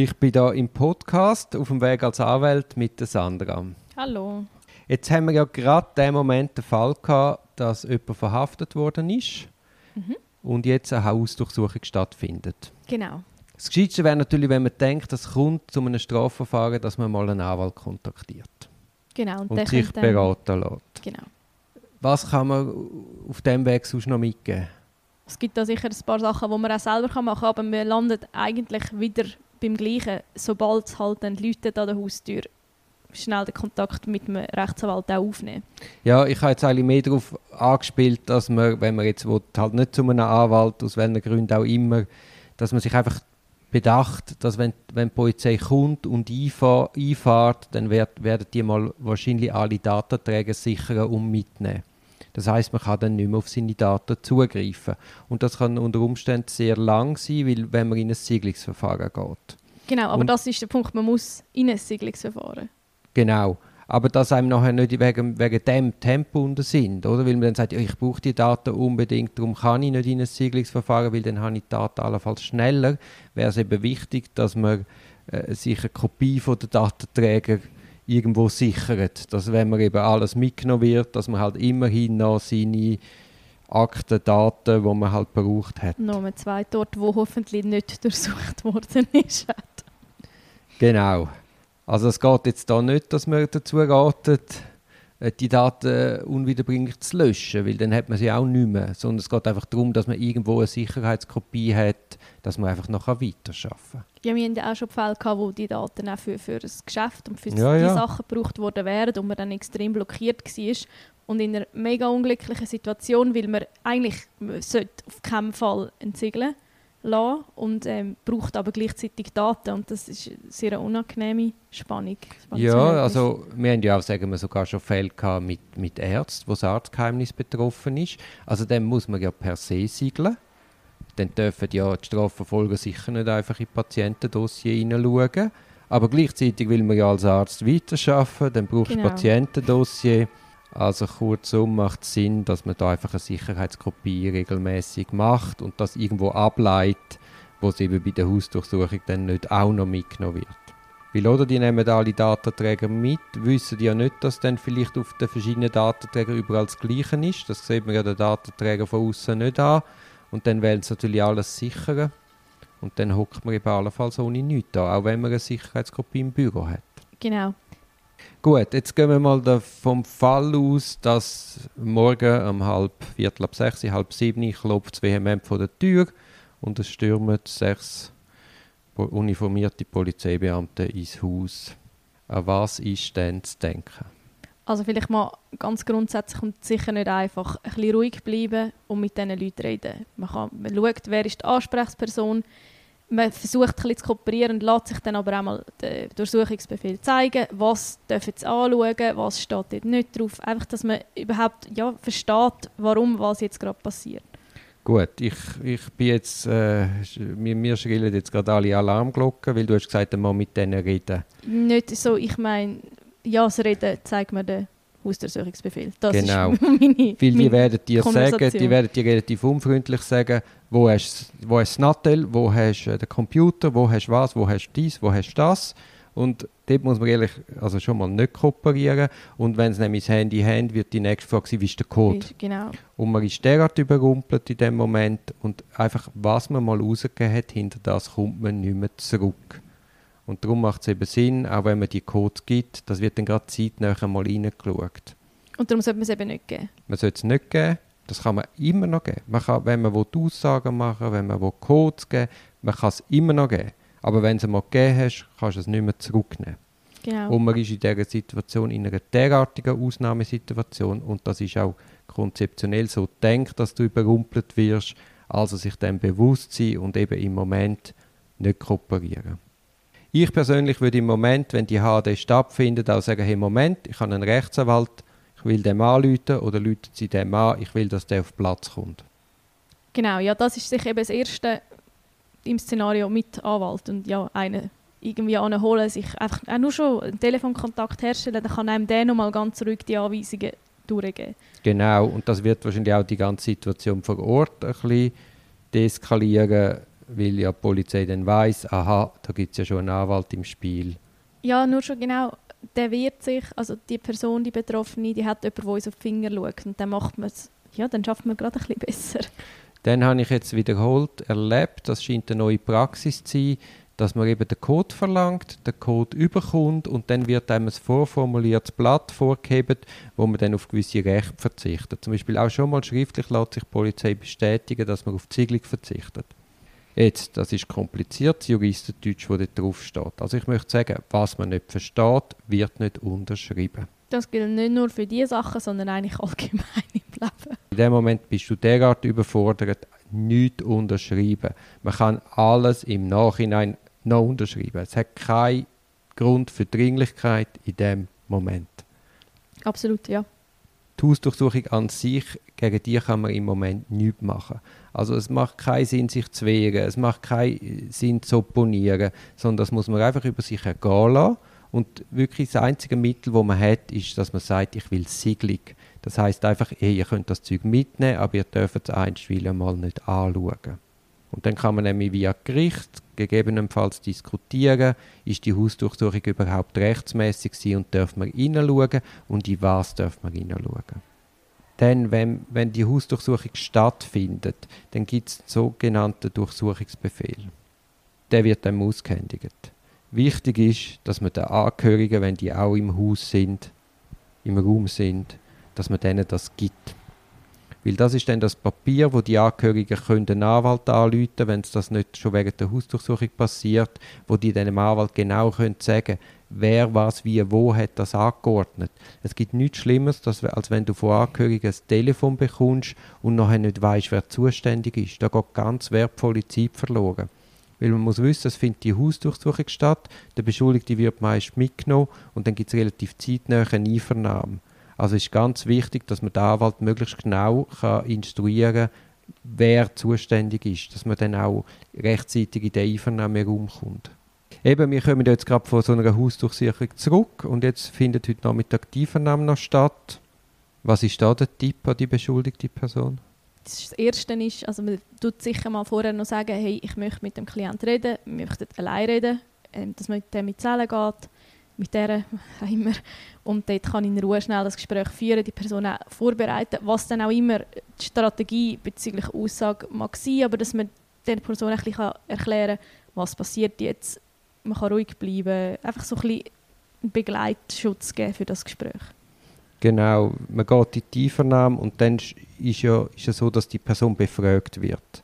Ich bin da im Podcast auf dem Weg als Anwalt mit der Sandra. Hallo. Jetzt haben wir ja gerade den Moment den Fall gehabt, dass jemand verhaftet worden ist Mhm. und jetzt eine Hausdurchsuchung stattfindet. Genau. Das Gescheitste wäre natürlich, wenn man denkt, es kommt zu einem Strafverfahren, dass man mal einen Anwalt kontaktiert Genau. Und, und sich beraten lässt. Genau. Was kann man auf dem Weg sonst noch mitgeben? Es gibt da sicher ein paar Sachen, die man auch selber machen kann, aber wir landen eigentlich wieder beim Gleichen. Sobald es halt dann Leute an der Haustür schnell den Kontakt mit dem Rechtsanwalt auch aufnehmen. Ja, ich habe jetzt eigentlich mehr darauf angespielt, dass man, wenn man jetzt will, halt nicht zu einem Anwalt, aus welchen Gründen auch immer, dass man sich einfach bedacht, dass wenn, wenn die Polizei kommt und einfahr, einfahrt, dann werd, werden die mal wahrscheinlich alle Datenträger sichern und mitnehmen. Das heißt, man kann dann nicht mehr auf seine Daten zugreifen. Und das kann unter Umständen sehr lang sein, weil, wenn man in ein Siedlungsverfahren geht. Genau, aber Und- das ist der Punkt, man muss in ein Siedlungsverfahren. Genau. Aber dass einem nachher nicht wegen, wegen dem Tempo unter sind, oder? Weil man dann sagt, ja, ich brauche die Daten unbedingt, darum kann ich nicht in ein Siedlungsverfahren, weil dann habe ich die Daten allenfalls schneller. Wäre es eben wichtig, dass man äh, sich eine Kopie von den Datenträger irgendwo sichert. Dass wenn man eben alles mitgenommen wird, dass man halt immerhin noch seine Akten, Daten, die man halt braucht hat. Noch ein zweiter Ort, wo hoffentlich nicht durchsucht worden ist. Genau. Also es geht jetzt da nicht, dass man dazu ratet, die Daten unwiederbringlich zu löschen, weil dann hat man sie auch nicht mehr. Sondern es geht einfach darum, dass man irgendwo eine Sicherheitskopie hat, dass man einfach noch weiterarbeiten kann. Ja, wir hatten ja auch schon Fälle, gehabt, wo die Daten auch für, für das Geschäft und für Ja, die ja. Sachen gebraucht worden wären und man dann extrem blockiert war. Und in einer mega unglücklichen Situation, weil man eigentlich man sollte auf keinen Fall entsiegeln lassen und ähm, braucht aber gleichzeitig Daten. Und das ist eine sehr unangenehme Spannung. Ja, also wir haben ja auch, sagen wir, sogar schon Fälle gehabt mit, mit Ärzten, wo das Arztgeheimnis betroffen ist. Also dann muss man ja per se siegeln. Dann dürfen ja die Strafverfolger sicher nicht einfach in Patientendossier hineinschauen. Aber gleichzeitig will man ja als Arzt weiterarbeiten, dann braucht Genau. das Patientendossier. Also kurzum macht es Sinn, dass man da einfach eine Sicherheitskopie regelmäßig macht und das irgendwo ableitet, wo es eben bei der Hausdurchsuchung dann nicht auch noch mitgenommen wird. Weil oder die nehmen alle Datenträger mit, wissen ja nicht, dass dann vielleicht auf den verschiedenen Datenträgern überall das Gleiche ist. Das sieht man ja den Datenträger von außen nicht an. Und dann wollen sie natürlich alles sichern. Und dann hockt man eben allenfalls ohne nichts da, auch wenn man eine Sicherheitskopie im Büro hat. Genau. Gut, jetzt gehen wir mal da vom Fall aus, dass morgen um halb, viertel ab sechs, halb sieben klopft es vehement vor der Tür und es stürmen sechs uniformierte Polizeibeamte ins Haus. An was ist denn zu denken? Also vielleicht mal ganz grundsätzlich und sicher nicht einfach ein bisschen ruhig bleiben und mit diesen Leuten reden. Man, kann, man schaut, wer ist die Ansprechperson, man versucht ein bisschen zu kooperieren und lässt sich dann aber auch mal den Durchsuchungsbefehl zeigen, was dürfen sie anschauen, was steht dort nicht drauf. Einfach, dass man überhaupt ja, versteht, warum was jetzt gerade passiert. Gut, ich, ich bin jetzt, äh, mir, mir schrillen jetzt gerade alle Alarmglocken, weil du hast gesagt, man muss mit denen reden. Nicht so, ich meine, ja, das Reden zeigt mir den Hausdurchsuchungsbefehl. Das Genau. ist meine, Weil die werden dir sagen, die werden dir relativ unfreundlich sagen, wo hast du wo hast das Nattel, wo hast du den Computer, wo hast du was, wo hast du dies, wo hast du das. Und dort muss man ehrlich, also schon mal nicht kooperieren. Und wenn sie nämlich das Handy haben, wird die nächste Frage sein, wie ist der Code? Genau. Und man ist derart überrumpelt in dem Moment und einfach, was man mal rausgegeben hat, hinter das kommt man nicht mehr zurück. Und darum macht es eben Sinn, auch wenn man die Code gibt, das wird dann gerade zeitnah mal reingeschaut. Und darum sollte man es eben nicht geben. Man sollte es nicht geben, das kann man immer noch geben. Man kann, wenn man will, Aussagen machen wenn man will, Codes geben man kann es immer noch geben. Aber wenn du es mal gegeben hast, kannst du es nicht mehr zurücknehmen. Genau. Und man ist in dieser Situation, in einer derartigen Ausnahmesituation, und das ist auch konzeptionell so gedacht, dass du überrumpelt wirst, also sich dem bewusst sein und eben im Moment nicht kooperieren. Ich persönlich würde im Moment, wenn die HD stattfindet, auch sagen, hey Moment, ich habe einen Rechtsanwalt, ich will dem anrufen oder rufen sie dem an, ich will, dass der auf Platz kommt. Genau, ja, das ist sicher eben das Erste im Szenario mit Anwalt und ja, einen irgendwie anholen, sich einfach auch nur schon einen Telefonkontakt herstellen, dann kann einem der nochmal ganz ruhig die Anweisungen durchgeben. Genau, und das wird wahrscheinlich auch die ganze Situation vor Ort ein bisschen deeskalieren, weil ja die Polizei dann weiß, aha, da gibt es ja schon einen Anwalt im Spiel. Ja, nur schon genau, der wehrt sich, also die Person, die Betroffene, die hat jemanden, der uns auf die Finger schaut und dann macht man es, ja, dann schafft man gerade ein bisschen besser. Dann habe ich jetzt wiederholt erlebt, das scheint eine neue Praxis zu sein, dass man eben den Code verlangt, den Code überkommt und dann wird einem ein vorformuliertes Blatt vorgegeben, wo man dann auf gewisse Rechte verzichtet. Zum Beispiel auch schon mal schriftlich lässt sich die Polizei bestätigen, dass man auf die Ziegelung verzichtet. Jetzt, das ist kompliziert, das Juristendeutsch, das dort drauf steht. Also ich möchte sagen, was man nicht versteht, wird nicht unterschrieben. Das gilt nicht nur für diese Sachen, sondern eigentlich allgemein im Leben. In dem Moment bist du derart überfordert, nichts unterschreiben. Man kann alles im Nachhinein noch unterschreiben. Es hat keinen Grund für Dringlichkeit in dem Moment. Absolut, ja. Die Hausdurchsuchung an sich, gegen die kann man im Moment nichts machen. Also es macht keinen Sinn, sich zu wehren, es macht keinen Sinn zu opponieren, sondern das muss man einfach über sich ergehen lassen. Und wirklich das einzige Mittel, das man hat, ist, dass man sagt, ich will Siegelung. Das heißt einfach, hey, ihr könnt das Zeug mitnehmen, aber ihr dürft es einstweilen mal nicht anschauen. Und dann kann man nämlich via Gericht gegebenenfalls diskutieren, ist die Hausdurchsuchung überhaupt rechtsmäßig und darf man hineinschauen und in was darf man hineinschauen. Denn wenn, wenn die Hausdurchsuchung stattfindet, dann gibt es einen sogenannten Durchsuchungsbefehl. Der wird dann ausgehändigt. Wichtig ist, dass man den Angehörigen, wenn die auch im Haus sind, im Raum sind, dass man denen das gibt. Weil das ist dann das Papier, wo die Angehörigen können den Anwalt anrufen wenn es das nicht schon während der Hausdurchsuchung passiert, wo die dem Anwalt genau können sagen wer was wie wo hat das angeordnet. Es gibt nichts Schlimmeres, als wenn du von Angehörigen ein Telefon bekommst und nachher nicht weißt, wer zuständig ist. Da geht ganz wertvolle Zeit verloren. Weil man muss wissen, es findet die Hausdurchsuchung statt, der Beschuldigte wird meist mitgenommen und dann gibt es relativ zeitnah eine Einvernahme. Also ist ganz wichtig, dass man den Anwalt möglichst genau kann instruieren kann, wer zuständig ist, dass man dann auch rechtzeitig in den Einvernahmeraum kommt. Eben, wir kommen jetzt gerade von so einer Hausdurchsuchung zurück und jetzt findet heute Nachmittag die Einvernahme noch statt. Was ist da der Tipp an die beschuldigte Person? Das Erste ist, also man tut sicher mal vorher noch sagen, hey, ich möchte mit dem Klienten reden, wir möchten allein reden, ähm, dass man mit dem in Zellen geht mit der immer. Und dort kann ich in Ruhe schnell das Gespräch führen, die Person auch vorbereiten, was dann auch immer die Strategie bezüglich Aussage mag sein, aber dass man der Person ein bisschen erklären kann, was passiert jetzt. Man kann ruhig bleiben, einfach so ein bisschen Begleitschutz geben für das Gespräch. Genau, man geht in die Einvernahme und dann ist ja, ist ja so, dass die Person befragt wird.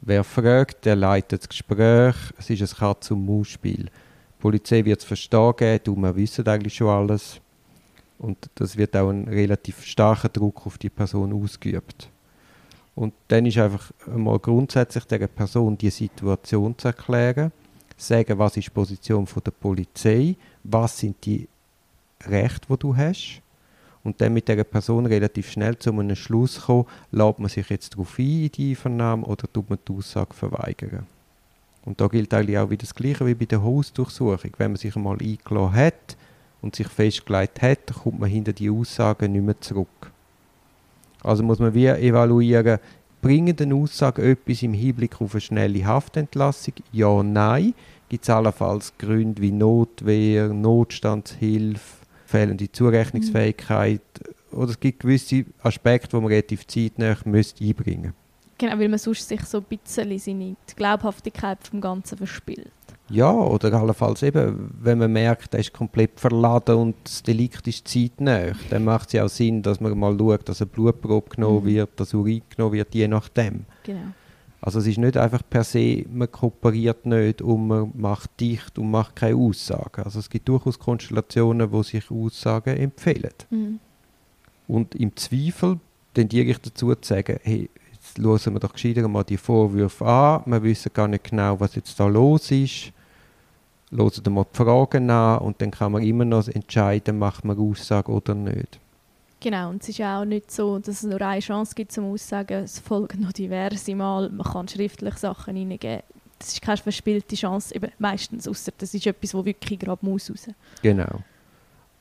Wer fragt, der leitet das Gespräch. Es ist ein Katz-und-Maus-Spiel. Die Polizei wird es verstehen geben, du, wir wissen eigentlich schon alles. Und das wird auch ein relativ starker Druck auf die Person ausgeübt. Und dann ist einfach mal grundsätzlich der Person die Situation zu erklären, sagen, was ist die Position von der Polizei, was sind die Rechte, die du hast. Und dann mit der Person relativ schnell zu einem Schluss kommen, lädt man sich jetzt darauf ein in die Einvernahme oder tut man die Aussage verweigern. Und da gilt eigentlich auch wieder das Gleiche wie bei der Hausdurchsuchung. Wenn man sich einmal eingeladen hat und sich festgelegt hat, dann kommt man hinter die Aussagen nicht mehr zurück. Also muss man wie evaluieren, bringen den Aussagen etwas im Hinblick auf eine schnelle Haftentlassung? Ja, nein. Gibt es allenfalls Gründe wie Notwehr, Notstandshilfe, fehlende Zurechnungsfähigkeit oder es gibt gewisse Aspekte, die man relativ zeitnah einbringen müsste Genau, weil man sonst sich so ein bisschen seine Glaubhaftigkeit vom Ganzen verspielt. Ja, oder allenfalls eben, wenn man merkt, er ist komplett verladen und das Delikt ist zeitnah, dann macht es ja auch Sinn, dass man mal schaut, dass eine Blutprobe genommen mhm. wird, dass Urin genommen wird, je nachdem. Genau. Also es ist nicht einfach per se, man kooperiert nicht und man macht dicht und macht keine Aussagen. Also es gibt durchaus Konstellationen, wo sich Aussagen empfehlen. Mhm. Und im Zweifel tendiere ich dazu zu sagen, hey, hören wir doch gescheiter mal die Vorwürfe an. Wir wissen gar nicht genau, was jetzt da los ist. Hören mal die Fragen an und dann kann man immer noch entscheiden, macht man Aussage oder nicht. Genau, und es ist auch nicht so, dass es nur eine Chance gibt zum Aussagen. Es folgen noch diverse Mal. Man kann schriftlich Sachen hineingeben. Das ist keine verspielte Chance, eben meistens, außer das ist etwas, wo wirklich gerade muss raus. Genau.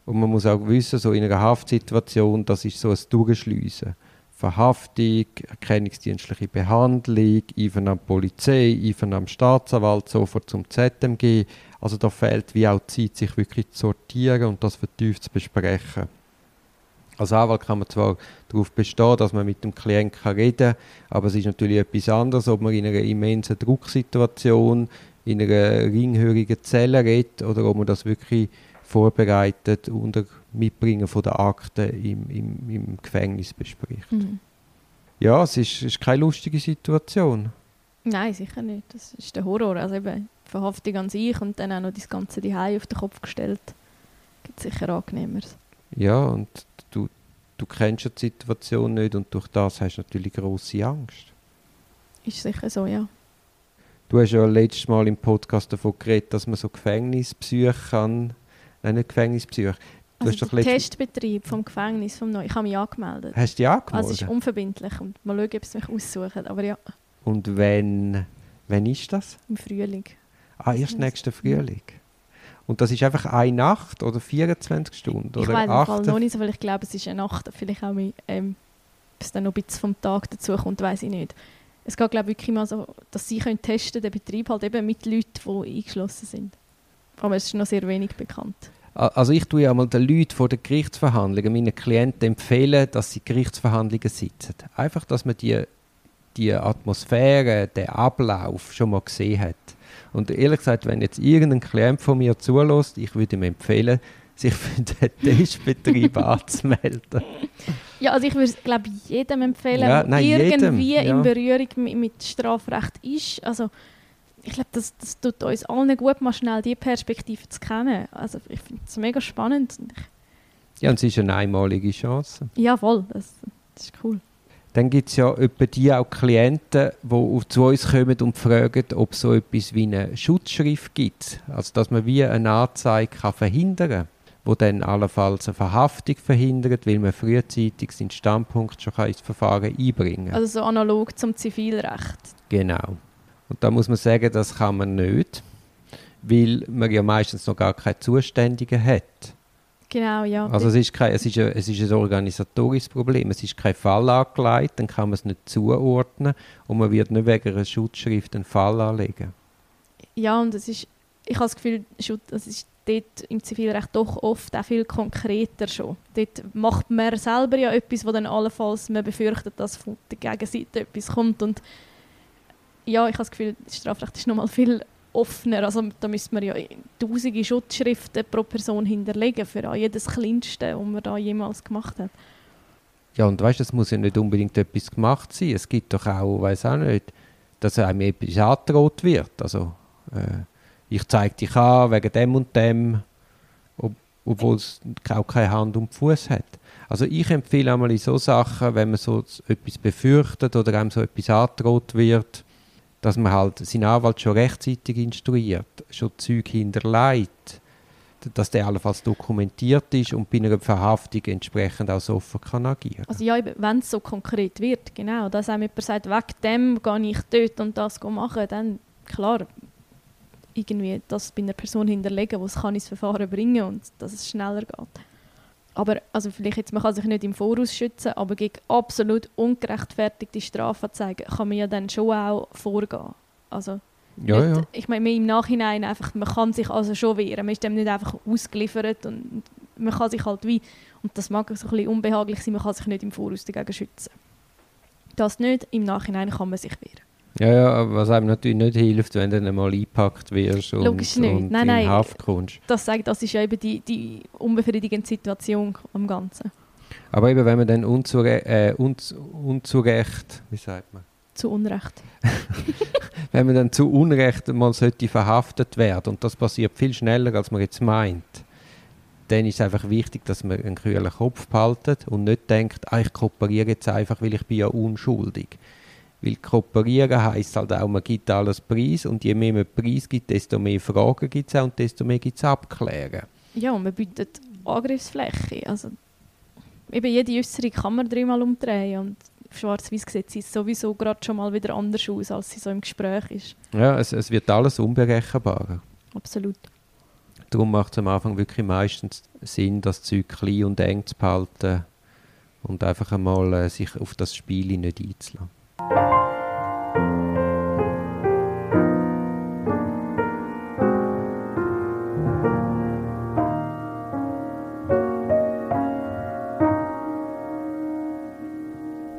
Und man muss auch wissen, so in einer Haftsituation, das ist so ein Durchschliessen Verhaftung, erkennungsdienstliche Behandlung, Einvernahme Polizei, Einvernahme Staatsanwalt, sofort zum ZMG. Also da fehlt wie auch Zeit, sich wirklich zu sortieren und das vertieft zu besprechen. Als Anwalt kann man zwar darauf bestehen, dass man mit dem Klienten reden kann, aber es ist natürlich etwas anderes, ob man in einer immensen Drucksituation, in einer ringhörigen Zelle redet oder ob man das wirklich vorbereitet unter Mitbringen von der Akten im, im, im Gefängnis bespricht. Mhm. Ja, es ist, ist keine lustige Situation. Nein, sicher nicht. Das ist der Horror. Also eben Verhaftung an sich und dann auch noch das ganze Zuhause auf den Kopf gestellt. Gibt sicher angenehmeres. Ja, und du, du kennst ja die Situation nicht und durch das hast du natürlich große Angst. Ist sicher so, ja. Du hast ja letztes Mal im Podcast davon geredet, dass man so Gefängnispsyche kann. Nein, nicht Gefängnispsyche. Du also der Testbetrieb vom Gefängnis, vom Neu. Ich habe mich angemeldet. Hast du dich angemeldet? Also es ist unverbindlich und mal schauen, ob es mich aussuchen. Aber ja. Und wenn, wenn ist das? Im Frühling. Ah, erst nächsten Frühling. Und das ist einfach eine Nacht oder 24 Stunden? Ich oder weiß noch nicht so, weil ich glaube, es ist eine Nacht. Vielleicht auch, ähm, bis dann noch ein bisschen vom Tag dazu kommt, weiß ich nicht. Es geht, glaube ich, wirklich mal so, dass sie können testen den Betrieb halt eben mit Leuten, die eingeschlossen sind. Aber es ist noch sehr wenig bekannt. Also ich tue ja mal den Leuten vor den Gerichtsverhandlungen, meinen Klienten empfehlen, dass sie Gerichtsverhandlungen sitzen. Einfach, dass man die, die Atmosphäre, den Ablauf schon mal gesehen hat. Und ehrlich gesagt, wenn jetzt irgendein Klient von mir zulässt, ich würde ihm empfehlen, sich für den Testbetrieb anzumelden. Ja, also ich würde es, glaube jedem empfehlen, ja, der irgendwie jedem, ja. in Berührung mit, mit Strafrecht ist. Also ich glaube, das, das tut uns allen gut, mal schnell diese Perspektive zu kennen. Also ich finde es mega spannend. Ja, und es ist eine einmalige Chance. Ja, voll. Das, das ist cool. Dann gibt es ja etwa die auch Klienten, die zu uns kommen und fragen, ob es so etwas wie eine Schutzschrift gibt. Also dass man wie eine Anzeige kann verhindern kann, wo dann allenfalls eine Verhaftung verhindert, weil man frühzeitig seinen Standpunkt schon ins Verfahren einbringen kann. Also so analog zum Zivilrecht. Genau. Und da muss man sagen, das kann man nicht, weil man ja meistens noch gar keine Zuständigen hat. Genau, ja. Also es ist, kein, es, ist ein, es ist ein organisatorisches Problem. Es ist kein Fall angelegt, dann kann man es nicht zuordnen und man wird nicht wegen einer Schutzschrift einen Fall anlegen. Ja, und es ist, ich habe das Gefühl, es ist dort im Zivilrecht doch oft auch viel konkreter schon. Dort macht man selber ja etwas, wo dann allenfalls man befürchtet, dass von der Gegenseite etwas kommt und ja, ich habe das Gefühl, das Strafrecht ist noch mal viel offener. Also da müsste man ja tausende Schutzschriften pro Person hinterlegen für jedes Kleinste, was man da jemals gemacht hat. Ja, und weißt, es muss ja nicht unbedingt etwas gemacht sein. Es gibt doch auch, weiß auch nicht, dass einem etwas angedroht wird. Also äh, ich zeige dich an wegen dem und dem, ob, obwohl es auch keine Hand und Fuß hat. Also ich empfehle einmal in so Sachen, wenn man so etwas befürchtet oder einem so etwas angedroht wird, dass man halt seinen Anwalt schon rechtzeitig instruiert, schon Zeug hinterlegt, dass der allenfalls dokumentiert ist und bei einer Verhaftung entsprechend auch offen kann agieren. Also ja, wenn es so konkret wird, genau, dass einem jemand sagt, wegen dem gehe ich dort und das machen, dann klar, irgendwie das bei einer Person hinterlegen, die es kann ins Verfahren bringen und dass es schneller geht. Aber also vielleicht jetzt, man kann sich nicht im Voraus schützen, aber gegen absolut ungerechtfertigte Strafanzeigen kann man ja dann schon auch vorgehen. Also ja, nicht, ja. ich meine, im Nachhinein einfach, man kann sich also schon wehren, man ist dem nicht einfach ausgeliefert und man kann sich halt wie, und das mag so ein bisschen unbehaglich sein, man kann sich nicht im Voraus dagegen schützen. Das nicht, im Nachhinein kann man sich wehren. Ja, ja, was einem natürlich nicht hilft, wenn du dann mal eingepackt wirst und, Logisch nicht. und nein, in nein, Haft kommst. Das sagt, das ist ja eben die, die unbefriedigende Situation am Ganzen. Aber eben, wenn man dann unzure äh, unz unzurecht, wie sagt man? Zu Unrecht. wenn man dann zu Unrecht mal sollte verhaftet werden und das passiert viel schneller, als man jetzt meint, dann ist es einfach wichtig, dass man einen kühlen Kopf behaltet und nicht denkt, ah, ich kooperiere jetzt einfach, weil ich bin ja unschuldig. Weil kooperieren heisst halt auch, man gibt alles Preis und je mehr man Preis gibt, desto mehr Fragen gibt es und desto mehr gibt es Abklären. Ja, und man bietet Angriffsfläche. Also, eben jede Äußerung kann man dreimal umdrehen und schwarz-weiß sieht sie sowieso gerade schon mal wieder anders aus, als sie so im Gespräch ist. Ja, es, es wird alles unberechenbarer. Absolut. Darum macht es am Anfang wirklich meistens Sinn, das Zeug klein und eng zu behalten und einfach einmal äh, sich auf das Spiel nicht einzulassen.